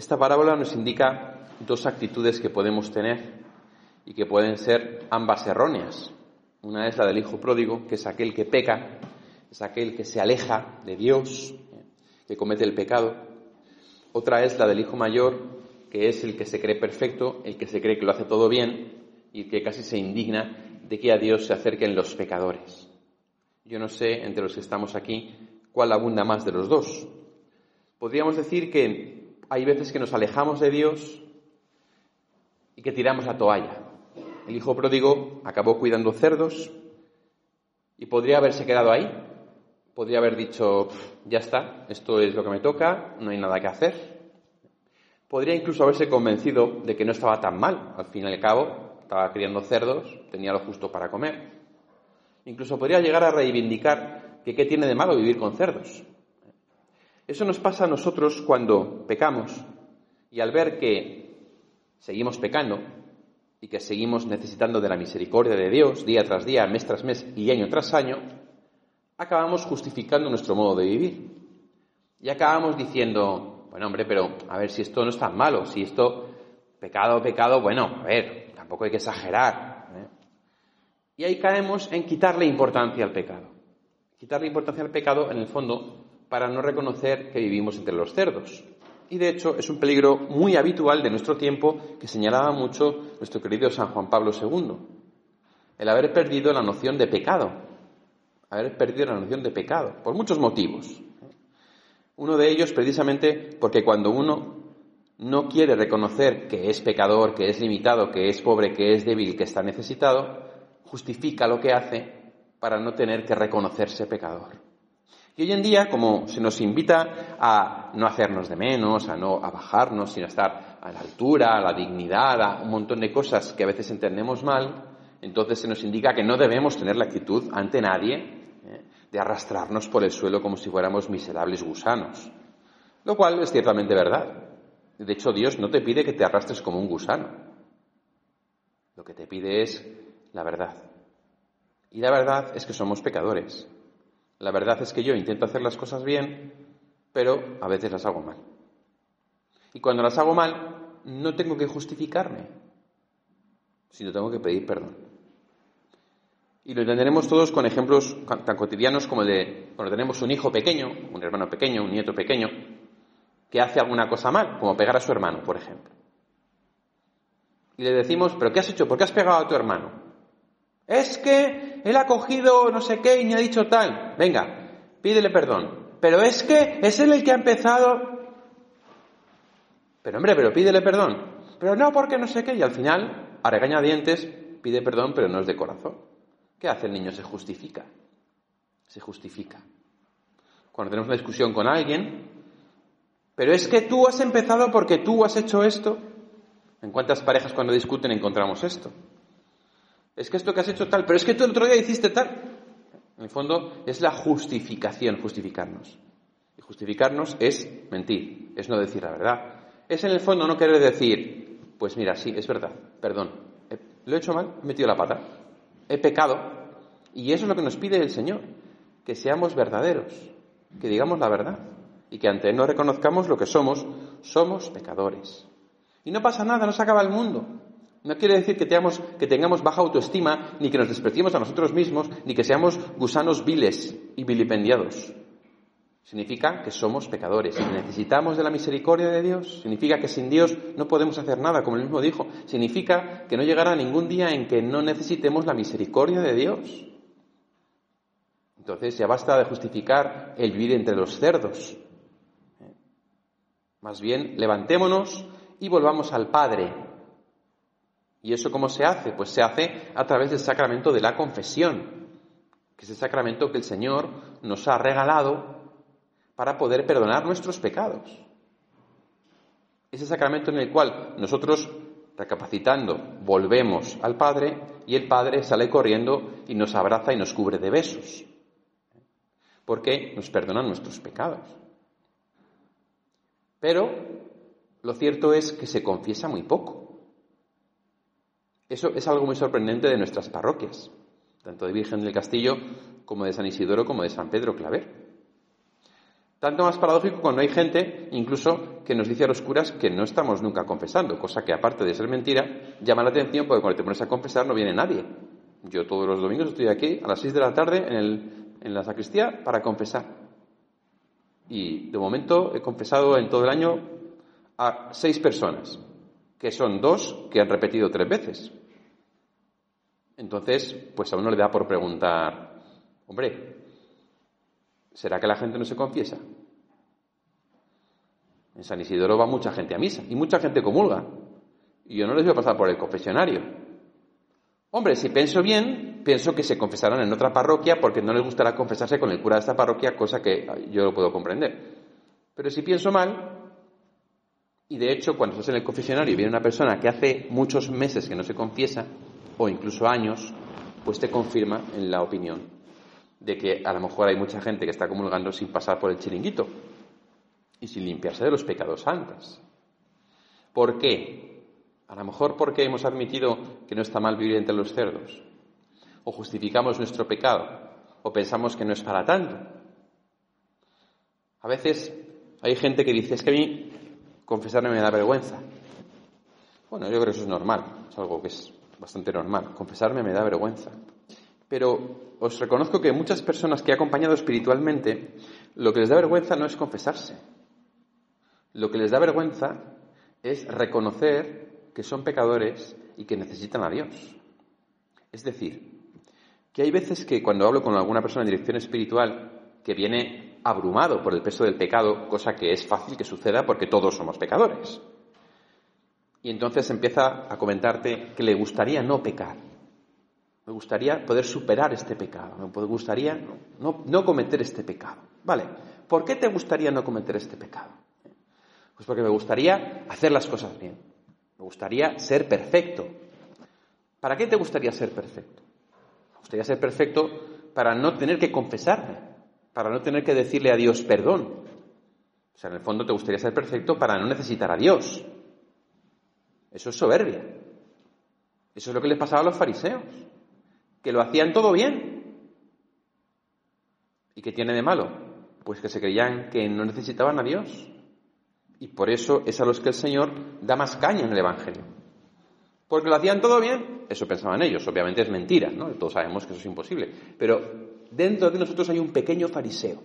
Esta parábola nos indica dos actitudes que podemos tener y que pueden ser ambas erróneas. Una es la del hijo pródigo, que es aquel que peca, es aquel que se aleja de Dios, que comete el pecado. Otra es la del hijo mayor, que es el que se cree perfecto, el que se cree que lo hace todo bien y que casi se indigna de que a Dios se acerquen los pecadores. Yo no sé, entre los que estamos aquí, cuál abunda más de los dos. Podríamos decir que hay veces que nos alejamos de Dios y que tiramos la toalla. El hijo pródigo acabó cuidando cerdos y podría haberse quedado ahí. Podría haber dicho, ya está, esto es lo que me toca, no hay nada que hacer. Podría incluso haberse convencido de que no estaba tan mal. Al fin y al cabo, estaba criando cerdos, tenía lo justo para comer. Incluso podría llegar a reivindicar que qué tiene de malo vivir con cerdos. Eso nos pasa a nosotros cuando pecamos y al ver que seguimos pecando y que seguimos necesitando de la misericordia de Dios día tras día, mes tras mes y año tras año, acabamos justificando nuestro modo de vivir. Y acabamos diciendo, bueno, hombre, pero a ver si esto no es tan malo, si esto, pecado, pecado, bueno, a ver, tampoco hay que exagerar. ¿eh? Y ahí caemos en quitarle importancia al pecado. Quitarle importancia al pecado, en el fondo, para no reconocer que vivimos entre los cerdos. Y de hecho es un peligro muy habitual de nuestro tiempo que señalaba mucho nuestro querido San Juan Pablo II. El haber perdido la noción de pecado. Haber perdido la noción de pecado, por muchos motivos. Uno de ellos precisamente porque cuando uno no quiere reconocer que es pecador, que es limitado, que es pobre, que es débil, que está necesitado, justifica lo que hace para no tener que reconocerse pecador. Y hoy en día, como se nos invita a no hacernos de menos, a no a bajarnos, sino a estar a la altura, a la dignidad, a un montón de cosas que a veces entendemos mal, entonces se nos indica que no debemos tener la actitud ante nadie ¿eh? de arrastrarnos por el suelo como si fuéramos miserables gusanos. Lo cual es ciertamente verdad. De hecho, Dios no te pide que te arrastres como un gusano. Lo que te pide es la verdad. Y la verdad es que somos pecadores. La verdad es que yo intento hacer las cosas bien, pero a veces las hago mal. Y cuando las hago mal, no tengo que justificarme, sino tengo que pedir perdón. Y lo entenderemos todos con ejemplos tan cotidianos como de cuando tenemos un hijo pequeño, un hermano pequeño, un nieto pequeño, que hace alguna cosa mal, como pegar a su hermano, por ejemplo. Y le decimos, ¿pero qué has hecho? ¿Por qué has pegado a tu hermano? Es que él ha cogido no sé qué y me ha dicho tal. Venga, pídele perdón. Pero es que es él el que ha empezado. Pero hombre, pero pídele perdón. Pero no, porque no sé qué. Y al final, a regañadientes, pide perdón, pero no es de corazón. ¿Qué hace el niño? Se justifica. Se justifica. Cuando tenemos una discusión con alguien, pero es que tú has empezado porque tú has hecho esto. ¿En cuántas parejas cuando discuten encontramos esto? Es que esto que has hecho tal, pero es que tú el otro día hiciste tal. En el fondo es la justificación, justificarnos. Y justificarnos es mentir, es no decir la verdad. Es en el fondo no querer decir, pues mira, sí, es verdad, perdón, lo he hecho mal, he metido la pata, he pecado. Y eso es lo que nos pide el Señor, que seamos verdaderos, que digamos la verdad y que ante Él no reconozcamos lo que somos, somos pecadores. Y no pasa nada, no se acaba el mundo. No quiere decir que tengamos, baja autoestima, ni que nos despreciemos a nosotros mismos, ni que seamos gusanos viles y vilipendiados. Significa que somos pecadores y necesitamos de la misericordia de Dios. Significa que sin Dios no podemos hacer nada, como él mismo dijo. Significa que no llegará ningún día en que no necesitemos la misericordia de Dios. Entonces ya basta de justificar el vivir entre los cerdos. Más bien, levantémonos y volvamos al Padre, ¿Y eso cómo se hace? Pues se hace a través del sacramento de la confesión, que es el sacramento que el Señor nos ha regalado para poder perdonar nuestros pecados. Ese sacramento en el cual nosotros, recapacitando, volvemos al Padre y el Padre sale corriendo y nos abraza y nos cubre de besos, porque nos perdonan nuestros pecados. Pero lo cierto es que se confiesa muy poco. Eso es algo muy sorprendente de nuestras parroquias, tanto de Virgen del Castillo como de San Isidoro como de San Pedro Claver. Tanto más paradójico cuando hay gente, incluso, que nos dice a los curas que no estamos nunca confesando, cosa que aparte de ser mentira, llama la atención porque cuando te pones a confesar no viene nadie. Yo todos los domingos estoy aquí a las 6 de la tarde en, en la sacristía para confesar. Y de momento he confesado en todo el año a seis personas, que son dos que han repetido tres veces. Entonces, pues a uno le da por preguntar, hombre, ¿Será que la gente no se confiesa? En San Isidoro va mucha gente a misa y mucha gente comulga. Y yo no les voy a pasar por el confesionario. Hombre, si pienso bien, pienso que se confesarán en otra parroquia porque no les gustará confesarse con el cura de esta parroquia, cosa que yo lo puedo comprender. Pero si pienso mal, y de hecho cuando estás en el confesionario y viene una persona que hace muchos meses que no se confiesa, o incluso años, pues te confirma en la opinión de que a lo mejor hay mucha gente que está comulgando sin pasar por el chiringuito y sin limpiarse de los pecados antes. ¿Por qué? A lo mejor porque hemos admitido que no está mal vivir entre los cerdos, o justificamos nuestro pecado, o pensamos que no es para tanto. A veces hay gente que dice, es que a mí confesarme me da vergüenza. Bueno, yo creo que eso es normal, es algo que es bastante normal. Confesarme me da vergüenza. Pero os reconozco que muchas personas que he acompañado espiritualmente, lo que les da vergüenza no es confesarse. Lo que les da vergüenza es reconocer que son pecadores y que necesitan a Dios. Es decir, que hay veces que cuando hablo con alguna persona en dirección espiritual que viene abrumado por el peso del pecado, cosa que es fácil que suceda porque todos somos pecadores. Y entonces empieza a comentarte que le gustaría no pecar me gustaría poder superar este pecado. Me gustaría no, cometer este pecado. Vale, ¿por qué te gustaría no cometer este pecado? Pues porque me gustaría hacer las cosas bien. Me gustaría ser perfecto. ¿Para qué te gustaría ser perfecto? Me gustaría ser perfecto para no tener que confesarme, para no tener que decirle a Dios perdón. O sea, en el fondo te gustaría ser perfecto para no necesitar a Dios. Eso es soberbia. Eso es lo que les pasaba a los fariseos que lo hacían todo bien. ¿Y qué tiene de malo? Pues que se creían que no necesitaban a Dios. Y por eso es a los que el Señor da más caña en el Evangelio. Porque lo hacían todo bien. Eso pensaban ellos. Obviamente es mentira, ¿no? Todos sabemos que eso es imposible. Pero dentro de nosotros hay un pequeño fariseo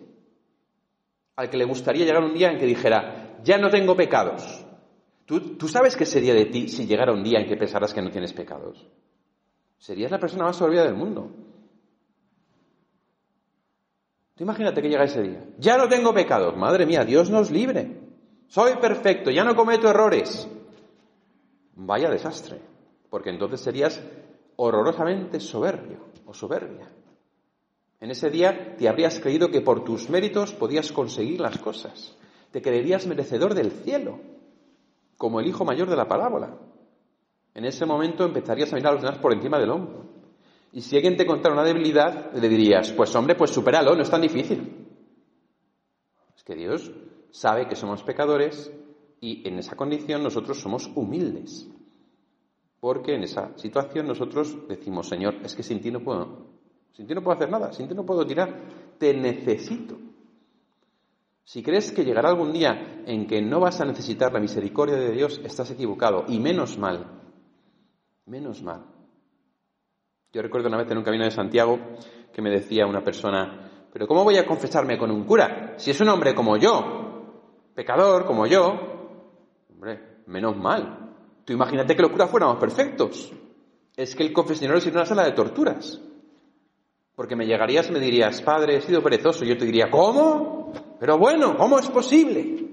al que le gustaría llegar un día en que dijera, ya no tengo pecados. ¿Tú, ¿Tú sabes qué sería de ti si llegara un día en que pensaras que no tienes pecados? serías la persona más soberbia del mundo. Tú imagínate que llega ese día. Ya no tengo pecados. Madre mía, Dios nos libre. Soy perfecto, ya no cometo errores. Vaya desastre. Porque entonces serías horrorosamente soberbio o soberbia. En ese día te habrías creído que por tus méritos podías conseguir las cosas. Te creerías merecedor del cielo, como el hijo mayor de la parábola. En ese momento empezarías a mirar a los demás por encima del hombro. Y si alguien te contara una debilidad, le dirías, pues hombre, pues supéralo, no es tan difícil. Es que Dios sabe que somos pecadores y en esa condición nosotros somos humildes. Porque en esa situación nosotros decimos, Señor, es que sin ti no puedo, sin ti no puedo hacer nada, sin ti no puedo tirar, te necesito. Si crees que llegará algún día en que no vas a necesitar la misericordia de Dios, estás equivocado, y menos mal, Menos mal. Yo recuerdo una vez en un camino de Santiago que me decía una persona, pero ¿cómo voy a confesarme con un cura? Si es un hombre como yo, pecador como yo, hombre, menos mal. Tú imagínate que los curas fuéramos perfectos. Es que el confesionario es una sala de torturas. Porque me llegarías y me dirías, padre, he sido perezoso. Y yo te diría, ¿cómo? Pero bueno, ¿cómo es posible?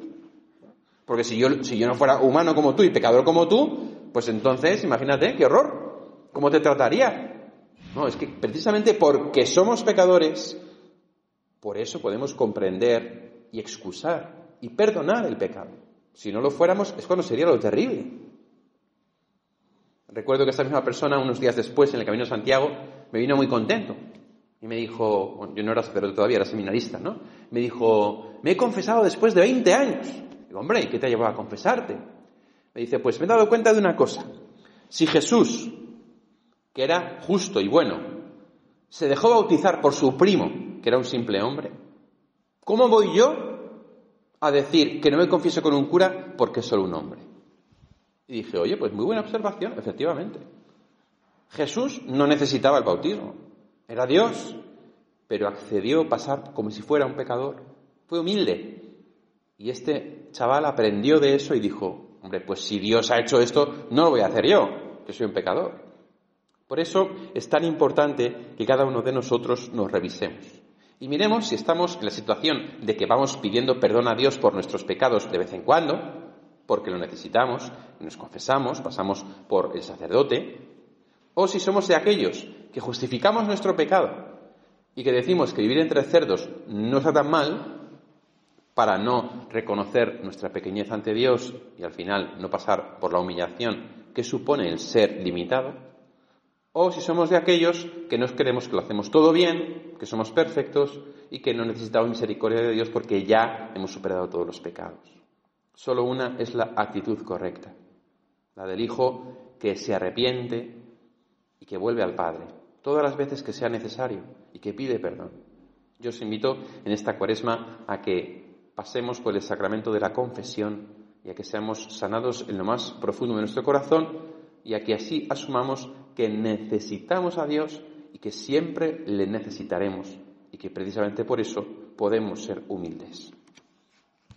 Porque si yo, si yo no fuera humano como tú y pecador como tú, pues entonces, imagínate, qué horror. ¿Cómo te trataría? No, es que precisamente porque somos pecadores, por eso podemos comprender y excusar y perdonar el pecado. Si no lo fuéramos, es cuando sería lo terrible. Recuerdo que esta misma persona, unos días después, en el Camino de Santiago, me vino muy contento. Y me dijo, yo no era sacerdote todavía, era seminarista, ¿no? Me dijo, me he confesado después de 20 años. Digo, hombre, ¿y qué te ha llevado a confesarte? Me dice, pues me he dado cuenta de una cosa. Si Jesús, que era justo y bueno, se dejó bautizar por su primo, que era un simple hombre, ¿cómo voy yo a decir que no me confieso con un cura porque es solo un hombre. Y dije, oye, pues muy buena observación, efectivamente. Jesús no necesitaba el bautismo, era Dios, pero accedió a pasar como si fuera un pecador. Fue humilde. Y este chaval aprendió de eso y dijo, hombre, pues si Dios ha hecho esto, no lo voy a hacer yo, que soy un pecador. Por eso es tan importante que cada uno de nosotros nos revisemos. Y miremos si estamos en la situación de que vamos pidiendo perdón a Dios por nuestros pecados de vez en cuando, porque lo necesitamos, nos confesamos, pasamos por el sacerdote, o si somos de aquellos que justificamos nuestro pecado y que decimos que vivir entre cerdos no está tan mal, para no reconocer nuestra pequeñez ante Dios y al final no pasar por la humillación que supone el ser limitado, o si somos de aquellos que nos creemos que lo hacemos todo bien, que somos perfectos y que no necesitamos misericordia de Dios porque ya hemos superado todos los pecados. Solo una es la actitud correcta, la del Hijo que se arrepiente y que vuelve al Padre, todas las veces que sea necesario y que pide perdón. Yo os invito en esta cuaresma a que pasemos por el sacramento de la confesión y a que seamos sanados en lo más profundo de nuestro corazón y a que así asumamos que necesitamos a Dios y que siempre le necesitaremos y que precisamente por eso podemos ser humildes.